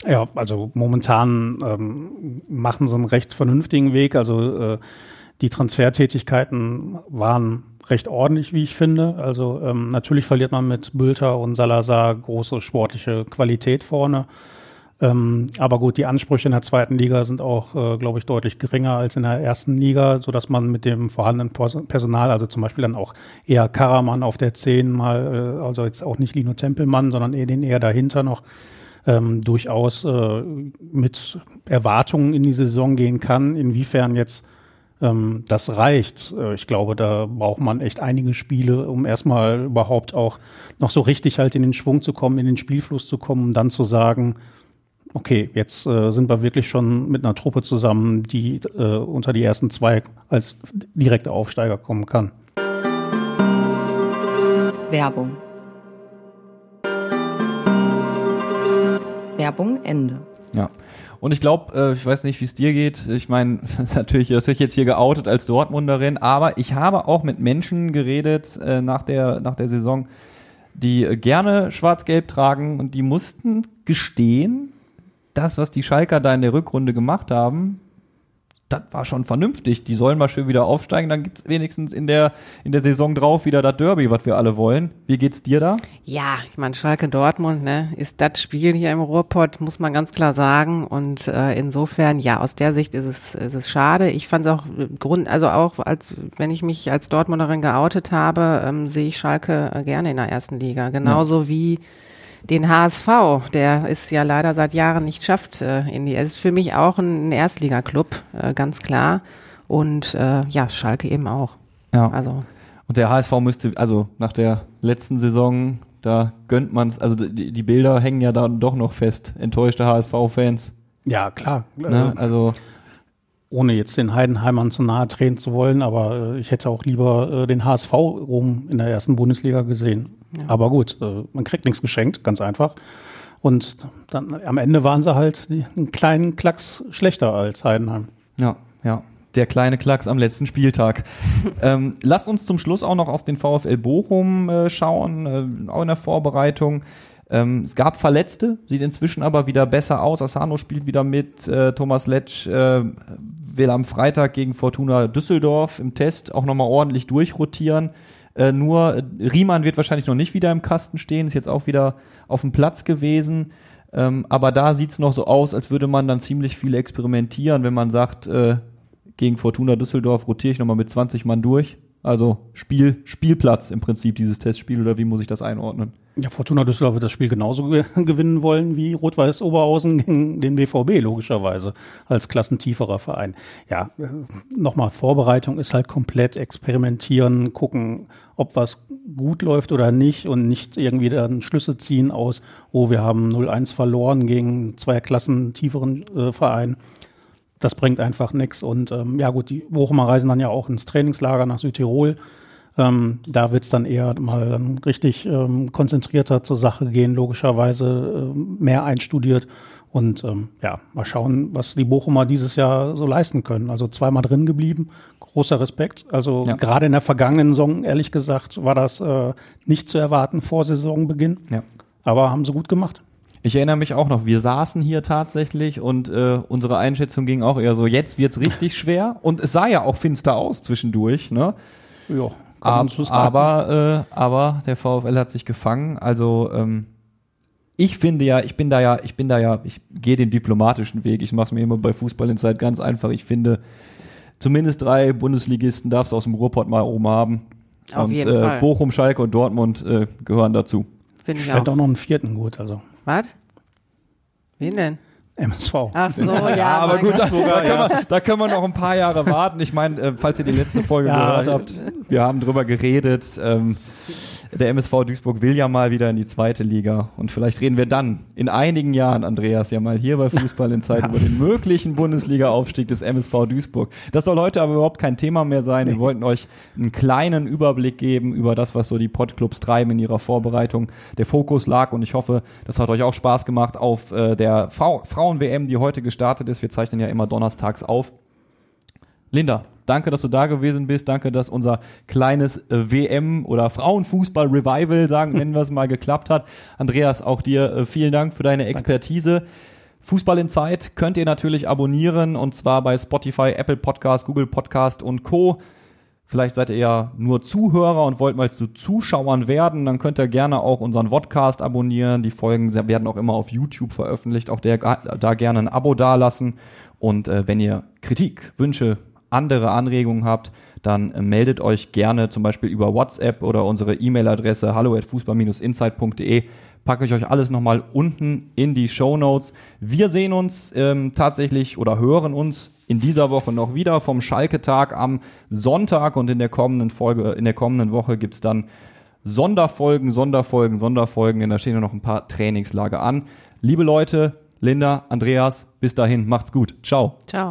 Ja, also momentan ähm, machen sie einen recht vernünftigen Weg. Also äh, die Transfertätigkeiten waren recht ordentlich, wie ich finde. Also ähm, natürlich verliert man mit Bülter und Salazar große sportliche Qualität vorne. Ähm, aber gut, die Ansprüche in der zweiten Liga sind auch, äh, glaube ich, deutlich geringer als in der ersten Liga, so dass man mit dem vorhandenen Personal, also zum Beispiel dann auch eher Karaman auf der 10 mal, äh, also jetzt auch nicht Lino Tempelmann, sondern eher den eher dahinter noch, ähm, durchaus äh, mit Erwartungen in die Saison gehen kann. Inwiefern jetzt ähm, das reicht. Äh, ich glaube, da braucht man echt einige Spiele, um erstmal überhaupt auch noch so richtig halt in den Schwung zu kommen, in den Spielfluss zu kommen, um dann zu sagen, okay, jetzt äh, sind wir wirklich schon mit einer Truppe zusammen, die äh, unter die ersten zwei als direkter Aufsteiger kommen kann. Werbung. Werbung Ende. Ja. Und ich glaube, äh, ich weiß nicht, wie es dir geht. Ich meine, (laughs) natürlich, das ich jetzt hier geoutet als Dortmunderin, aber ich habe auch mit Menschen geredet äh, nach der nach der Saison, die äh, gerne Schwarz-Gelb tragen und die mussten gestehen, das, was die Schalker da in der Rückrunde gemacht haben, das war schon vernünftig. Die sollen mal schön wieder aufsteigen, dann gibt's wenigstens in der, in der Saison drauf wieder das Derby, was wir alle wollen. Wie geht's dir da? Ja, ich meine, Schalke Dortmund, ne, ist das Spiel hier im Ruhrpott, muss man ganz klar sagen. Und äh, insofern, ja, aus der Sicht ist es, ist es schade. Ich fand es auch äh, Grund, also auch als wenn ich mich als Dortmunderin geoutet habe, ähm, sehe ich Schalke äh, gerne in der ersten Liga. Genauso wie den HSV, der es ja leider seit Jahren nicht schafft äh, in die. Es ist für mich auch ein Erstligaklub, äh, ganz klar. Und äh, ja, Schalke eben auch. Ja. Also Und der HSV müsste, also nach der letzten Saison, da gönnt man also die, die Bilder hängen ja dann doch noch fest. Enttäuschte HSV-Fans. Ja, klar. Ne? Äh, Also ohne jetzt den Heidenheimern zu nahe treten zu wollen, aber äh, ich hätte auch lieber äh, den HSV rum in der ersten Bundesliga gesehen. Aber gut, äh, man kriegt nichts geschenkt, ganz einfach. Und dann am Ende waren sie halt die, einen kleinen Klacks schlechter als Heidenheim. Ja, ja. Der kleine Klacks am letzten Spieltag. (laughs) ähm, lasst uns zum Schluss auch noch auf den VfL Bochum äh, schauen, äh, auch in der Vorbereitung. Ähm, es gab Verletzte, sieht inzwischen aber wieder besser aus. Asano spielt wieder mit. Äh, Thomas Letsch äh, will am Freitag gegen Fortuna Düsseldorf im Test auch nochmal ordentlich durchrotieren. Äh, nur äh, Riemann wird wahrscheinlich noch nicht wieder im Kasten stehen, ist jetzt auch wieder auf dem Platz gewesen. Ähm, aber da sieht's noch so aus, als würde man dann ziemlich viel experimentieren, wenn man sagt, äh, gegen Fortuna Düsseldorf rotiere ich nochmal mit 20 Mann durch. Also Spiel, Spielplatz im Prinzip dieses Testspiel oder wie muss ich das einordnen? Ja, Fortuna Düsseldorf wird das Spiel genauso ge (laughs) gewinnen wollen wie Rot-Weiß Oberhausen gegen den BVB, logischerweise, als klassentieferer Verein. Ja, äh, nochmal, Vorbereitung ist halt komplett experimentieren, gucken, ob was gut läuft oder nicht und nicht irgendwie dann Schlüsse ziehen aus, oh, wir haben 0-1 verloren gegen zwei Klassen tieferen äh, Verein. Das bringt einfach nichts. Und ähm, ja gut, die Bochumer reisen dann ja auch ins Trainingslager nach Südtirol. Ähm, da wird's dann eher mal dann richtig ähm, konzentrierter zur Sache gehen, logischerweise ähm, mehr einstudiert. Und ähm, ja, mal schauen, was die Bochumer dieses Jahr so leisten können. Also zweimal drin geblieben, großer Respekt. Also Ja. gerade in der vergangenen Saison, ehrlich gesagt, war das äh, nicht zu erwarten vor Saisonbeginn. Ja. Aber haben sie gut gemacht. Ich erinnere mich auch noch, wir saßen hier tatsächlich und äh, unsere Einschätzung ging auch eher so, jetzt wird's richtig schwer und es sah ja auch finster aus zwischendurch, ne? Ja, Ab, aber, äh, aber der VfL hat sich gefangen. Also ähm, ich finde ja, ich bin da ja, ich bin da ja, ich gehe den diplomatischen Weg. Ich mache es mir immer bei Fußball in Zeit ganz einfach. Ich finde, zumindest drei Bundesligisten darfst du aus dem Ruhrpott mal oben haben. Auf und jeden äh, Fall. Bochum, Schalke und Dortmund äh, gehören dazu. finde ich ich fände auch. auch noch einen vierten gut, also Was? Wen denn? MSV. Ach so, (laughs) ja. aber gut, da, da, können wir, da können wir noch ein paar Jahre warten. Ich meine, äh, falls ihr die letzte Folge Ja, gehört habt, wir haben drüber geredet. Ähm, der MSV Duisburg will ja mal wieder in die zweite Liga. Und vielleicht reden wir dann in einigen Jahren, Andreas, ja mal hier bei Fußball in Zeit über den möglichen Bundesliga-Aufstieg des MSV Duisburg. Das soll heute aber überhaupt kein Thema mehr sein. Wir wollten euch einen kleinen Überblick geben über das, was so die Podclubs treiben in ihrer Vorbereitung. Der Fokus lag und ich hoffe, das hat euch auch Spaß gemacht auf äh, der Frauen-WM, die heute gestartet ist. Wir zeichnen ja immer donnerstags auf. Linda, danke, dass du da gewesen bist. Danke, dass unser kleines äh, WM oder Frauenfußball-Revival, sagen, nennen wir es mal, geklappt hat. Andreas, auch dir äh, vielen Dank für deine Expertise. Fußball in Zeit könnt ihr natürlich abonnieren und zwar bei Spotify, Apple Podcast, Google Podcast und Co. Vielleicht seid ihr ja nur Zuhörer und wollt mal zu Zuschauern werden, dann könnt ihr gerne auch unseren Vodcast abonnieren. Die Folgen werden auch immer auf YouTube veröffentlicht. Auch der, da gerne ein Abo dalassen. Und äh, wenn ihr Kritik, Wünsche, andere Anregungen habt, dann äh, meldet euch gerne zum Beispiel über WhatsApp oder unsere E-Mail-Adresse hallo at fußball-insight.de. Packe ich euch alles nochmal unten in die Show Notes. Wir sehen uns ähm, tatsächlich oder hören uns in dieser Woche noch wieder vom Schalke-Tag am Sonntag und in der kommenden Folge, in der kommenden Woche gibt's dann Sonderfolgen, Sonderfolgen, Sonderfolgen, denn da stehen noch ein paar Trainingslager an. Liebe Leute, Linda, Andreas, bis dahin, macht's gut. Ciao. Ciao.